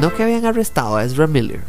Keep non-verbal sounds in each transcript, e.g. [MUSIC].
No que habían arrestado a Ezra Miller.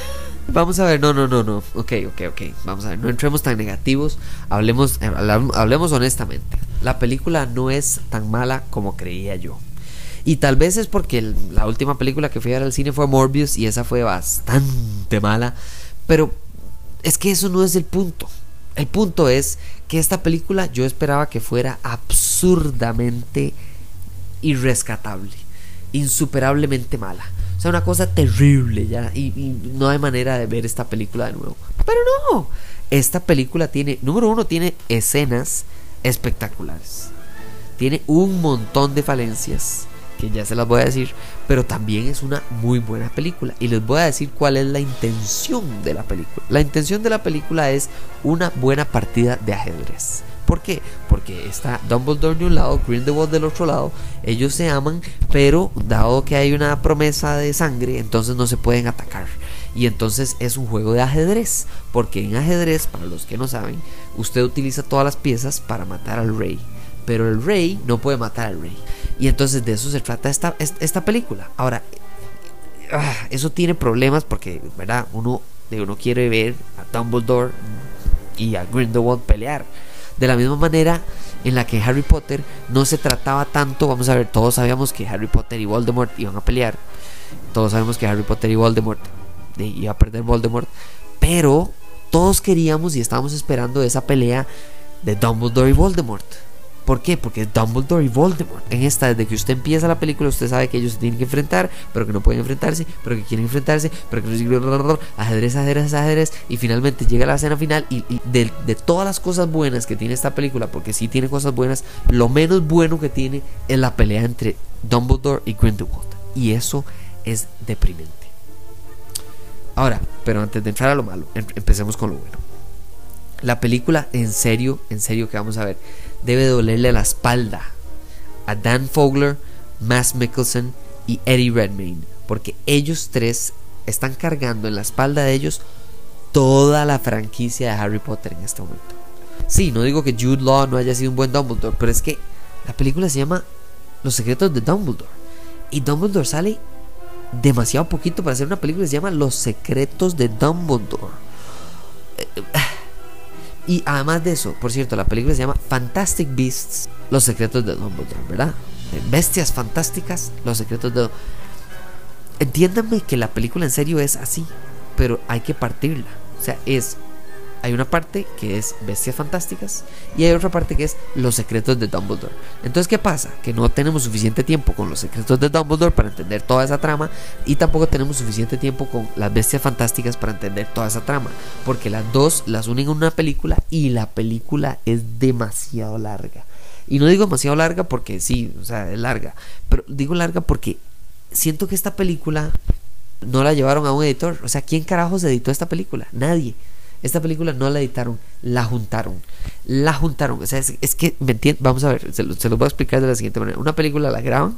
[LAUGHS] Vamos a ver, no, no, no, no. Ok, ok, ok. Vamos a ver, no entremos tan negativos. Hablemos, eh, hablemos honestamente. La película no es tan mala como creía yo. Y tal vez es porque la última película que fui a ver al cine fue Morbius y esa fue bastante mala. Pero es que eso no es el punto. El punto es que esta película yo esperaba que fuera absurdamente irrescatable, insuperablemente mala. O sea, una cosa terrible ya. Y, no hay manera de ver esta película de nuevo. Pero no. Esta película tiene, número uno, tiene escenas espectaculares. Tiene un montón de falencias, que ya se las voy a decir, pero también es una muy buena película. Y les voy a decir cuál es la intención de la película. La intención de la película es una buena partida de ajedrez. ¿Por qué? Porque está Dumbledore de un lado, Grindelwald del otro lado. Ellos se aman, pero dado que hay una promesa de sangre, entonces no se pueden atacar. Y entonces es un juego de ajedrez. Porque en ajedrez, para los que no saben, usted utiliza todas las piezas para matar al rey. Pero el rey no puede matar al rey. Y entonces de eso se trata esta, esta película. Ahora, ah, eso tiene problemas porque, ¿verdad? Uno, uno quiere ver a Dumbledore y a Grindelwald pelear. De la misma manera en la que Harry Potter no se trataba tanto, vamos a ver, todos sabíamos que Harry Potter y Voldemort iban a pelear. Todos sabemos que Harry Potter y Voldemort iba a perder Voldemort, pero todos queríamos y estábamos esperando esa pelea de Dumbledore y Voldemort. ¿Por qué? Porque es Dumbledore y Voldemort. En esta, desde que usted empieza la película, usted sabe que ellos se tienen que enfrentar, pero que no pueden enfrentarse, pero que quieren enfrentarse, pero que no ajedrez, ajedrez, ajedrez. Y finalmente llega la escena final. Y, de, de, todas las cosas buenas que tiene esta película, porque sí tiene cosas buenas, lo menos bueno que tiene es la pelea entre Dumbledore y Grindelwald. Y eso es deprimente. Ahora, pero antes de entrar a lo malo, em, empecemos con lo bueno. La película, en serio, en serio que vamos a ver debe dolerle la espalda a Dan Fogler, Mass Mickelson y Eddie Redmayne, porque ellos tres están cargando en la espalda de ellos toda la franquicia de Harry Potter en este momento. Sí, no digo que Jude Law no haya sido un buen Dumbledore, pero es que la película se llama Los secretos de Dumbledore. Y Dumbledore sale demasiado poquito para hacer una película que se llama Los secretos de Dumbledore. Eh, eh, y además de eso, por cierto, la película se llama Fantastic Beasts, Los secretos de Dumbledore, ¿verdad? Bestias fantásticas, Los secretos de Entiéndanme que la película en serio es así, pero hay que partirla. O sea, es hay una parte que es Bestias Fantásticas y hay otra parte que es Los secretos de Dumbledore. Entonces, ¿qué pasa? Que no tenemos suficiente tiempo con los secretos de Dumbledore para entender toda esa trama y tampoco tenemos suficiente tiempo con las Bestias Fantásticas para entender toda esa trama, porque las dos las unen en una película y la película es demasiado larga. Y no digo demasiado larga porque sí, o sea, es larga, pero digo larga porque siento que esta película no la llevaron a un editor. O sea, ¿quién carajos editó esta película? Nadie. Esta película no la editaron, la juntaron. La juntaron. O sea, es, que, ¿me entienden? Vamos a ver, se, lo, los voy a explicar de la siguiente manera. Una película la graban,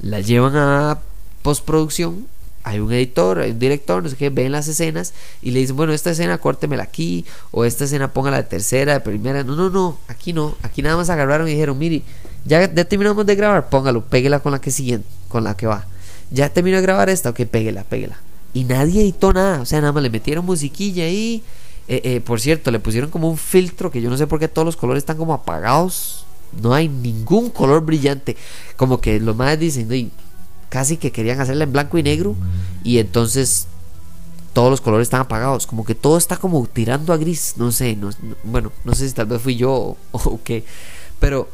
la llevan a postproducción. Hay un editor, hay un director, no sé qué, ven las escenas y le dicen, bueno, esta escena córtemela aquí, o esta escena póngala de tercera, de primera. No, no, no, aquí no. Aquí nada más agarraron y dijeron, mire, ya, terminamos de grabar, póngalo, péguela con la que siguiente, con la que va. Ya terminó de grabar esta, ok, péguela, péguela. Y nadie editó nada, o sea, nada más le metieron musiquilla ahí eh, eh, por cierto, le pusieron como un filtro que yo no sé por qué todos los colores están como apagados. No hay ningún color brillante. Como que los más dicen, casi que querían hacerla en blanco y negro. Y entonces todos los colores están apagados. Como que todo está como tirando a gris. No sé, bueno, no sé si tal vez fui yo o qué. Pero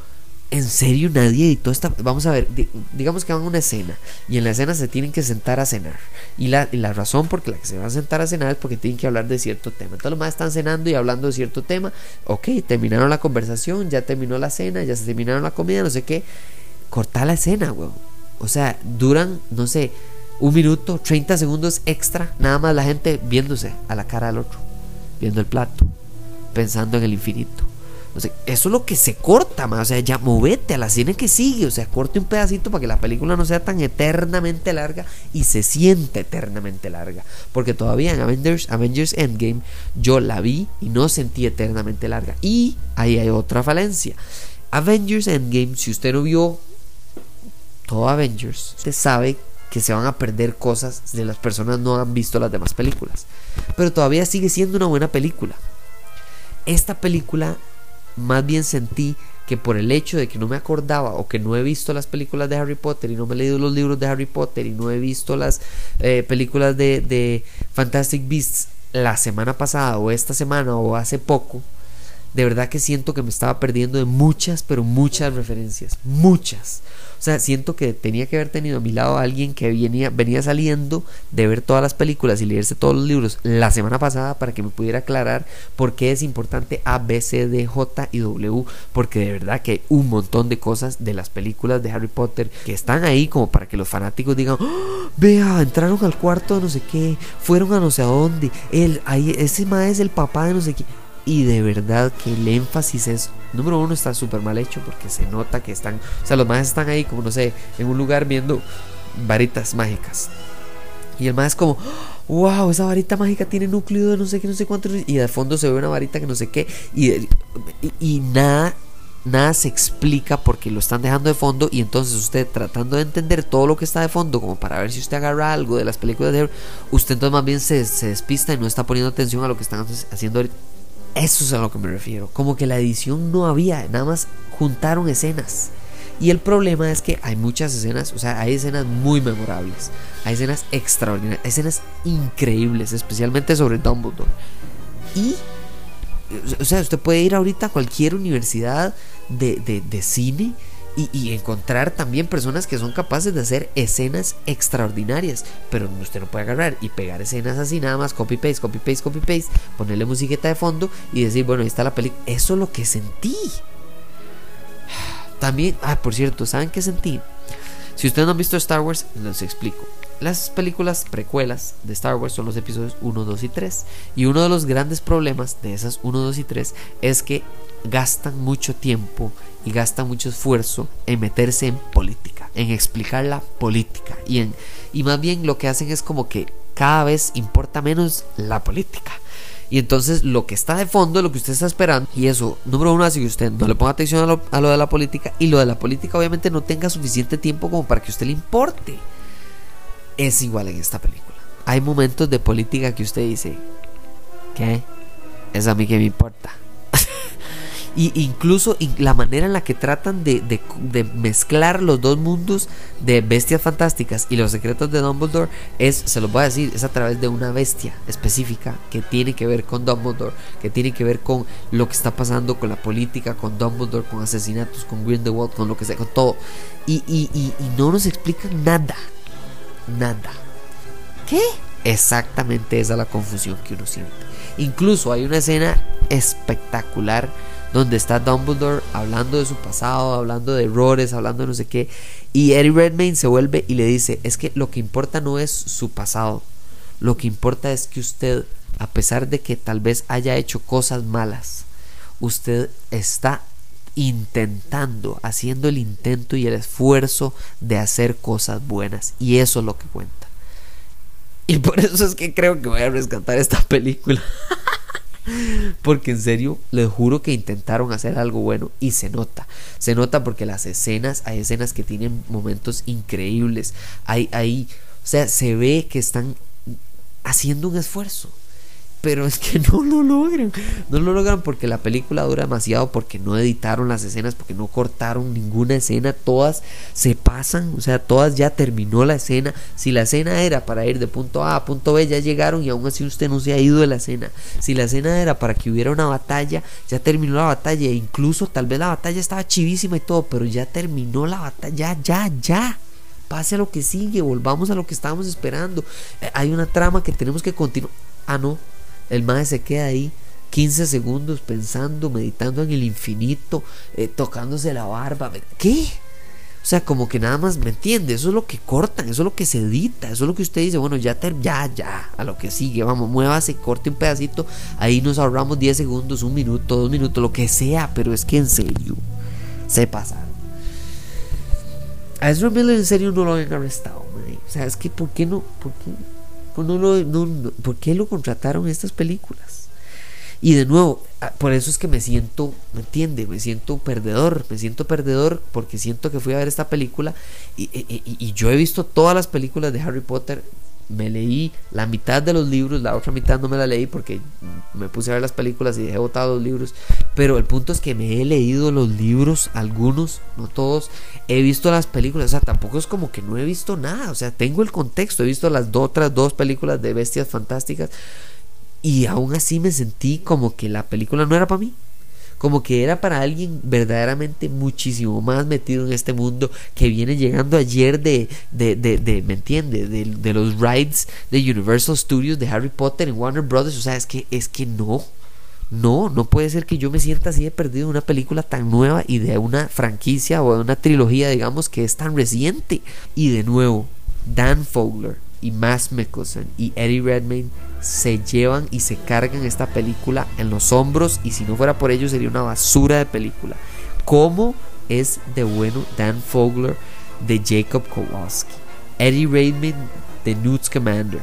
¿En serio nadie editó esta? Vamos a ver, digamos que van a una escena y en la escena se tienen que sentar a cenar. Y la, la razón por la que se van a sentar a cenar es porque tienen que hablar de cierto tema. Entonces los más están cenando y hablando de cierto tema. Ok, terminaron la conversación, ya terminó la cena, ya se terminaron la comida, no sé qué. Corta la escena, weón. O sea, duran, no sé, un minuto, 30 segundos extra, nada más la gente viéndose a la cara del otro, viendo el plato, pensando en el infinito. Eso es lo que se corta, más. O sea, ya movete a la cine que sigue. O sea, corte un pedacito para que la película no sea tan eternamente larga y se siente eternamente larga. Porque todavía en Avengers, Avengers Endgame yo la vi y no sentí eternamente larga. Y ahí hay otra falencia. Avengers Endgame, si usted no vio todo Avengers, usted sabe que se van a perder cosas de las personas no han visto las demás películas. Pero todavía sigue siendo una buena película. Esta película más bien sentí que por el hecho de que no me acordaba o que no he visto las películas de Harry Potter y no me he leído los libros de Harry Potter y no he visto las eh, películas de, de Fantastic Beasts la semana pasada o esta semana o hace poco, de verdad que siento que me estaba perdiendo de muchas, pero muchas referencias, muchas. O sea, siento que tenía que haber tenido a mi lado a alguien que venía, venía saliendo de ver todas las películas y leerse todos los libros la semana pasada para que me pudiera aclarar por qué es importante A, B, C, D, J y W. Porque de verdad que hay un montón de cosas de las películas de Harry Potter que están ahí como para que los fanáticos digan, ¡Oh, vea, entraron al cuarto de no sé qué, fueron a no sé a dónde, él, ahí, ese más es el papá de no sé qué y de verdad que el énfasis es, número uno, está súper mal hecho porque se nota que están, o sea, los más están ahí como, no sé, en un lugar viendo varitas mágicas. Y el más es como, wow, esa varita mágica tiene núcleo de no sé qué, no sé cuánto. Y de fondo se ve una varita que no sé qué. Y, y, nada, nada se explica porque lo están dejando de fondo. Y entonces usted tratando de entender todo lo que está de fondo, como para ver si usted agarra algo de las películas de usted entonces más bien se, se despista y no está poniendo atención a lo que están haciendo ahorita. Eso es a lo que me refiero. Como que la edición no había, nada más juntaron escenas. Y el problema es que hay muchas escenas, o sea, hay escenas muy memorables, hay escenas extraordinarias, escenas increíbles, especialmente sobre Dumbledore. Y, o sea, usted puede ir ahorita a cualquier universidad de, de, de cine y, encontrar también personas que son capaces de hacer escenas extraordinarias. Pero usted no puede agarrar y pegar escenas así nada más, copy paste, copy paste, copy paste, ponerle musiqueta de fondo y decir, bueno, ahí está la película. Eso es lo que sentí. [SIGHS] También, ah, por cierto, ¿saben qué sentí? Si ustedes no han visto Star Wars, les explico. Las películas precuelas de Star Wars son los episodios 1, 2 y 3. Y uno de los grandes problemas de esas 1, 2 y 3 es que gastan mucho tiempo y gastan mucho esfuerzo en meterse en política, en explicar la política. Y, en, y más bien lo que hacen es como que cada vez importa menos la política. Y entonces lo que está de fondo, lo que usted está esperando, y eso, número uno, hace que usted no le ponga atención a lo, a lo de la política, y lo de la política obviamente no tenga suficiente tiempo como para que usted le importe. Es igual en esta película. Hay momentos de política que usted dice, ¿qué? Es a mí que me importa. Y incluso la manera en la que tratan de, mezclar los dos mundos de bestias fantásticas y los secretos de Dumbledore es, se los voy a decir, es a través de una bestia específica que tiene que ver con Dumbledore, que tiene que ver con lo que está pasando con la política, con Dumbledore, con asesinatos, con Grindelwald, con lo que sea, con todo. Y, y no nos explican nada. Nada. ¿Qué? Exactamente esa es la confusión que uno siente. Incluso hay una escena espectacular donde está Dumbledore hablando de su pasado, hablando de errores, hablando de no sé qué, y Eddie Redmayne se vuelve y le dice, es que lo que importa no es su pasado, lo que importa es que usted, a pesar de que tal vez haya hecho cosas malas, usted está intentando, haciendo el intento y el esfuerzo de hacer cosas buenas, y eso es lo que cuenta. Y por eso es que creo que voy a rescatar esta película. [LAUGHS] Porque en serio, les juro que intentaron hacer algo bueno y se nota. Se nota porque las escenas, hay escenas que tienen momentos increíbles. Hay, hay, o sea, se ve que están haciendo un esfuerzo pero es que [LAUGHS] no lo logran. No lo logran porque la película dura demasiado, porque no editaron las escenas, porque no cortaron ninguna escena, todas se pasan, o sea, todas ya terminó la escena. Si la escena era para ir de punto A a punto B, ya llegaron y aún así usted no se ha ido de la escena. Si la escena era para que hubiera una batalla, ya terminó la batalla, e incluso tal vez la batalla estaba chivísima y todo, pero ya terminó la batalla, ya, ya pase a lo que sigue, volvamos a lo que estábamos esperando. Eh, hay una trama que tenemos que continuar. Ah, no, el mae se queda ahí 15 segundos pensando, meditando en el infinito, eh, tocándose la barba. ¿Qué? O sea, como que nada más, ¿me entiende? Eso es lo que cortan, eso es lo que se edita, eso es lo que usted dice, bueno, ya, ya, ya, a lo que sigue, vamos, muévase, corte un pedacito, ahí nos ahorramos 10 segundos, un minuto, dos minutos, lo que sea, pero es que en serio, se pasaron. A Ezra Miller en serio no lo habían arrestado, o sea, es que ¿por qué no? ¿Por qué, pues no ¿por qué lo contrataron estas películas? Y de nuevo, ah, por eso es que me siento, ¿me entiende? Me siento perdedor, me siento perdedor porque siento que fui a ver esta película y, yo he visto todas las películas de Harry Potter. Me leí la mitad de los libros, la otra mitad no me la leí porque me puse a ver las películas y dejé botados los libros. Pero el punto es que me he leído los libros, algunos, no todos. He visto las películas, o sea, tampoco es como que no he visto nada. O sea, tengo el contexto, he visto las otras dos películas de Bestias Fantásticas y aún así me sentí como que la película no era para mí. Como que era para alguien verdaderamente muchísimo más metido en este mundo que viene llegando ayer de, de, de, ¿me entiende? De, de, los rides de Universal Studios, de Harry Potter en Warner Brothers. O sea, es que, es que no. No, no puede ser que yo me sienta así de perdido en una película tan nueva y de una franquicia o de una trilogía, digamos, que es tan reciente. Y de nuevo, Dan Fogler y Matt Mikkelsen y Eddie Redmayne se llevan y se cargan esta película en los hombros y si no fuera por ellos sería una basura de película. ¿Cómo es de bueno Dan Fogler de Jacob Kowalski? Eddie Redmayne de Newt Commander.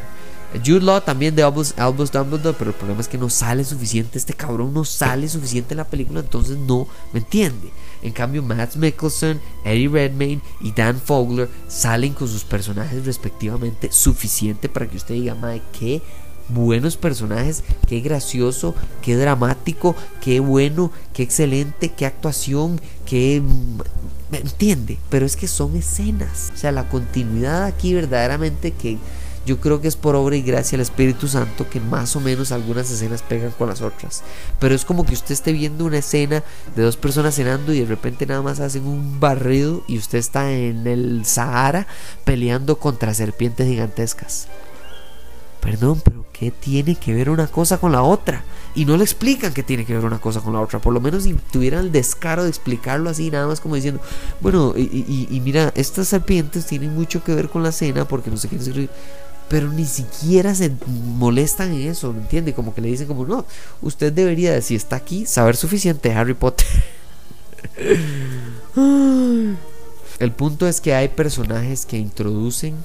Jude Law también de Albus, Albus Dumbledore, pero el problema es que no sale suficiente, este cabrón no sale suficiente en la película, entonces no me entiende. En cambio, Matt Mickelson, Eddie Redmayne y Dan Fogler salen con sus personajes respectivamente suficiente para que usted diga, madre, qué buenos personajes, qué gracioso, qué dramático, qué bueno, qué excelente, qué actuación, qué... ¿Me entiende? Pero es que son escenas. O sea, la continuidad aquí verdaderamente que yo creo que es por obra y gracia del Espíritu Santo que más o menos algunas escenas pegan con las otras. Pero es como que usted esté viendo una escena de dos personas cenando y de repente nada más hacen un barrido y usted está en el Sahara peleando contra serpientes gigantescas. Perdón, pero ¿qué tiene que ver una cosa con la otra? Y no le explican qué tiene que ver una cosa con la otra. Por lo menos si tuvieran el descaro de explicarlo así, nada más como diciendo, bueno, y, mira, estas serpientes tienen mucho que ver con la cena porque no sé qué pero ni siquiera se molestan en eso, ¿me entiende? Como que le dicen como, no, usted debería, si está aquí, saber suficiente Harry Potter. [LAUGHS] El punto es que hay personajes que introducen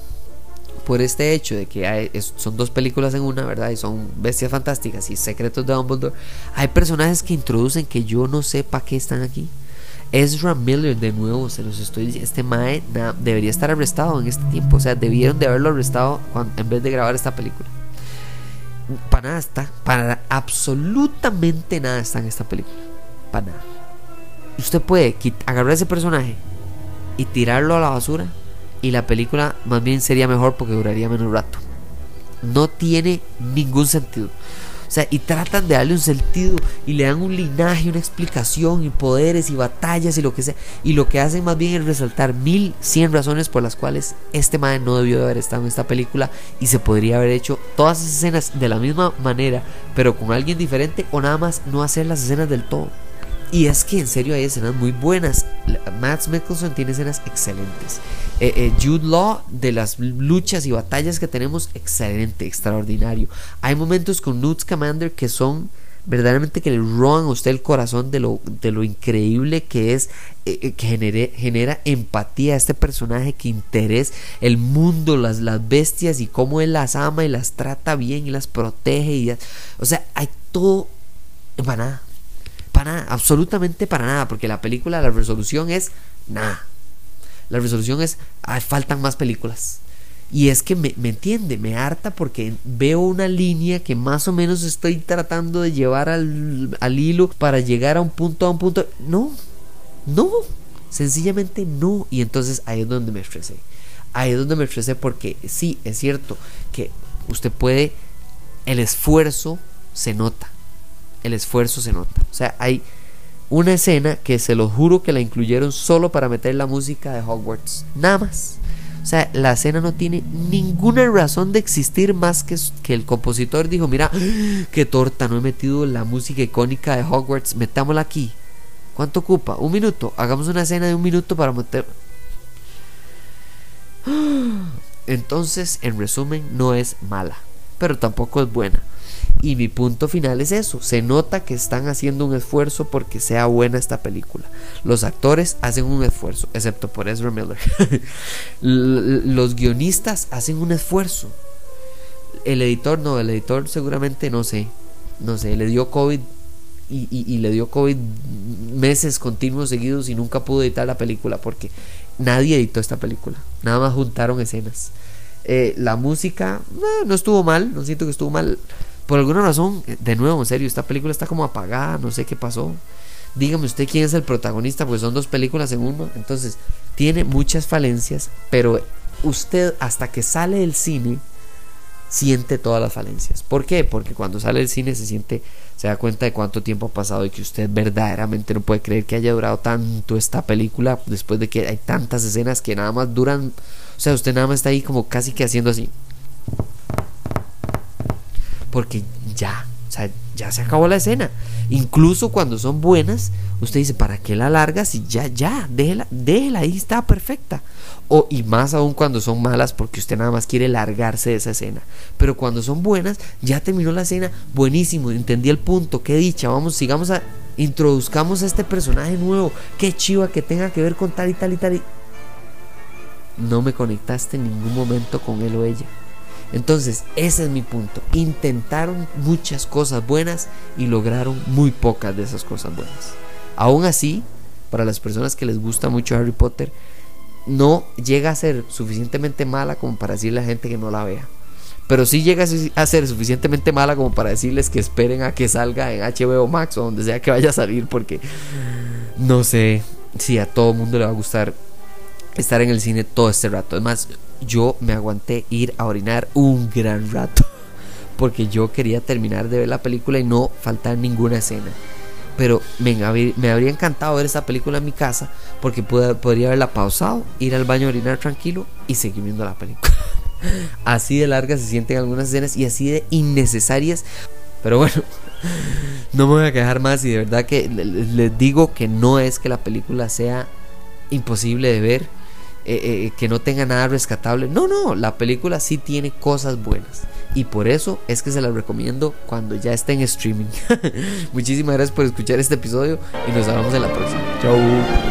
por este hecho de que hay, son dos películas en una, ¿verdad? Y son bestias fantásticas y secretos de Dumbledore. Hay personajes que introducen que yo no sé para qué están aquí. Ezra Miller, de nuevo, se los estoy diciendo, este Mae debería estar arrestado en este tiempo. O sea, debieron de haberlo arrestado en vez de grabar esta película. Para nada está, para absolutamente nada está en esta película. Para nada. Usted puede agarrar ese personaje y tirarlo a la basura y la película más bien sería mejor porque duraría menos rato. No tiene ningún sentido. O sea, y tratan de darle un sentido y le dan un linaje, una explicación y poderes y batallas y lo que sea. Y lo que hacen más bien es resaltar mil cien razones por las cuales este man no debió de haber estado en esta película y se podría haber hecho todas esas escenas de la misma manera, pero con alguien diferente o nada más no hacer las escenas del todo. Y es que en serio hay escenas muy buenas. Matt Mickelson tiene escenas excelentes. Eh, eh, Jude Law de las luchas y batallas que tenemos, excelente, extraordinario. Hay momentos con Newt Commander que son verdaderamente que le roban a usted el corazón de lo, de lo increíble que es, eh, que genera empatía a este personaje, que interés el mundo, las, las bestias y cómo él las ama y las trata bien y las protege. Y, o sea, hay todo absolutamente para nada, porque la película, la resolución es nada. La resolución es, faltan más películas. Y es que me, entiende, me harta porque veo una línea que más o menos estoy tratando de llevar al, al hilo para llegar a un punto, a un punto. No, no, sencillamente no. Y entonces ahí es donde me estresé. Ahí es donde me estresé porque sí, es cierto que usted puede, el esfuerzo se nota el esfuerzo se nota. O sea, hay una escena que se lo juro que la incluyeron solo para meter la música de Hogwarts. Nada más. O sea, la escena no tiene ninguna razón de existir más que que el compositor dijo, mira, [GASPS] qué torta, no he metido la música icónica de Hogwarts, metámosla aquí. ¿Cuánto ocupa? Un minuto. Hagamos una escena de un minuto para meter... [GASPS] Entonces, en resumen, no es mala, pero tampoco es buena. Y mi punto final es eso. Se nota que están haciendo un esfuerzo porque sea buena esta película. Los actores hacen un esfuerzo, excepto por Ezra Miller. [LAUGHS] Los guionistas hacen un esfuerzo. El editor no, el editor seguramente no sé. No sé, le dio COVID y, le dio COVID meses continuos seguidos y nunca pudo editar la película porque nadie editó esta película. Nada más juntaron escenas. Eh, la música no estuvo mal, no siento que estuvo mal. Por alguna razón, de nuevo, en serio, esta película está como apagada, no sé qué pasó. Dígame usted quién es el protagonista, pues son dos películas en uno. Entonces, tiene muchas falencias, pero usted hasta que sale del cine siente todas las falencias. ¿Por qué? Porque cuando sale del cine se siente, se da cuenta de cuánto tiempo ha pasado y que usted verdaderamente no puede creer que haya durado tanto esta película después de que hay tantas escenas que nada más duran, o sea, usted nada más está ahí como casi que haciendo así porque ya, o sea, ya se acabó la escena. Incluso cuando son buenas, usted dice, ¿para qué la largas? Y ya, ya, déjela, déjela, ahí está perfecta. O, y más aún cuando son malas, porque usted nada más quiere largarse de esa escena. Pero cuando son buenas, ya terminó la escena, buenísimo, entendí el punto, qué dicha, vamos, sigamos a, introduzcamos a este personaje nuevo, qué chiva que tenga que ver con tal y tal y tal. Y... No me conectaste en ningún momento con él o ella. Entonces, ese es mi punto. Intentaron muchas cosas buenas y lograron muy pocas de esas cosas buenas. Aún así, para las personas que les gusta mucho Harry Potter, no llega a ser suficientemente mala como para decirle a la gente que no la vea. Pero sí llega a ser suficientemente mala como para decirles que esperen a que salga en HBO Max o donde sea que vaya a salir porque no sé si a todo mundo le va a gustar estar en el cine todo este rato. Además, yo me aguanté ir a orinar un gran rato. [LAUGHS] Porque yo quería terminar de ver la película y no faltar ninguna escena. Pero me, me habría encantado ver esta película en mi casa porque podría haberla pausado, ir al baño a orinar tranquilo y seguir viendo la película. [LAUGHS] así de largas se sienten algunas escenas y así de innecesarias. Pero bueno, [LAUGHS] no me voy a quejar más y de verdad que les digo que no es que la película sea imposible de ver eh, eh, que no tenga nada rescatable. No, no, la película sí tiene cosas buenas. Y por eso es que se la recomiendo cuando ya esté en streaming. [LAUGHS] Muchísimas gracias por escuchar este episodio y nos vemos en la próxima. Chau.